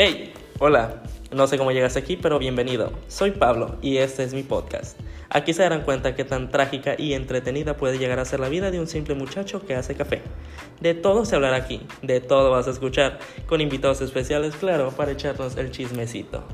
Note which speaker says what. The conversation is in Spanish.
Speaker 1: Hey, hola. No sé cómo llegaste aquí, pero bienvenido. Soy Pablo y este es mi podcast. Aquí se darán cuenta que tan trágica y entretenida puede llegar a ser la vida de un simple muchacho que hace café. De todo se hablará aquí, de todo vas a escuchar, con invitados especiales, claro, para echarnos el chismecito.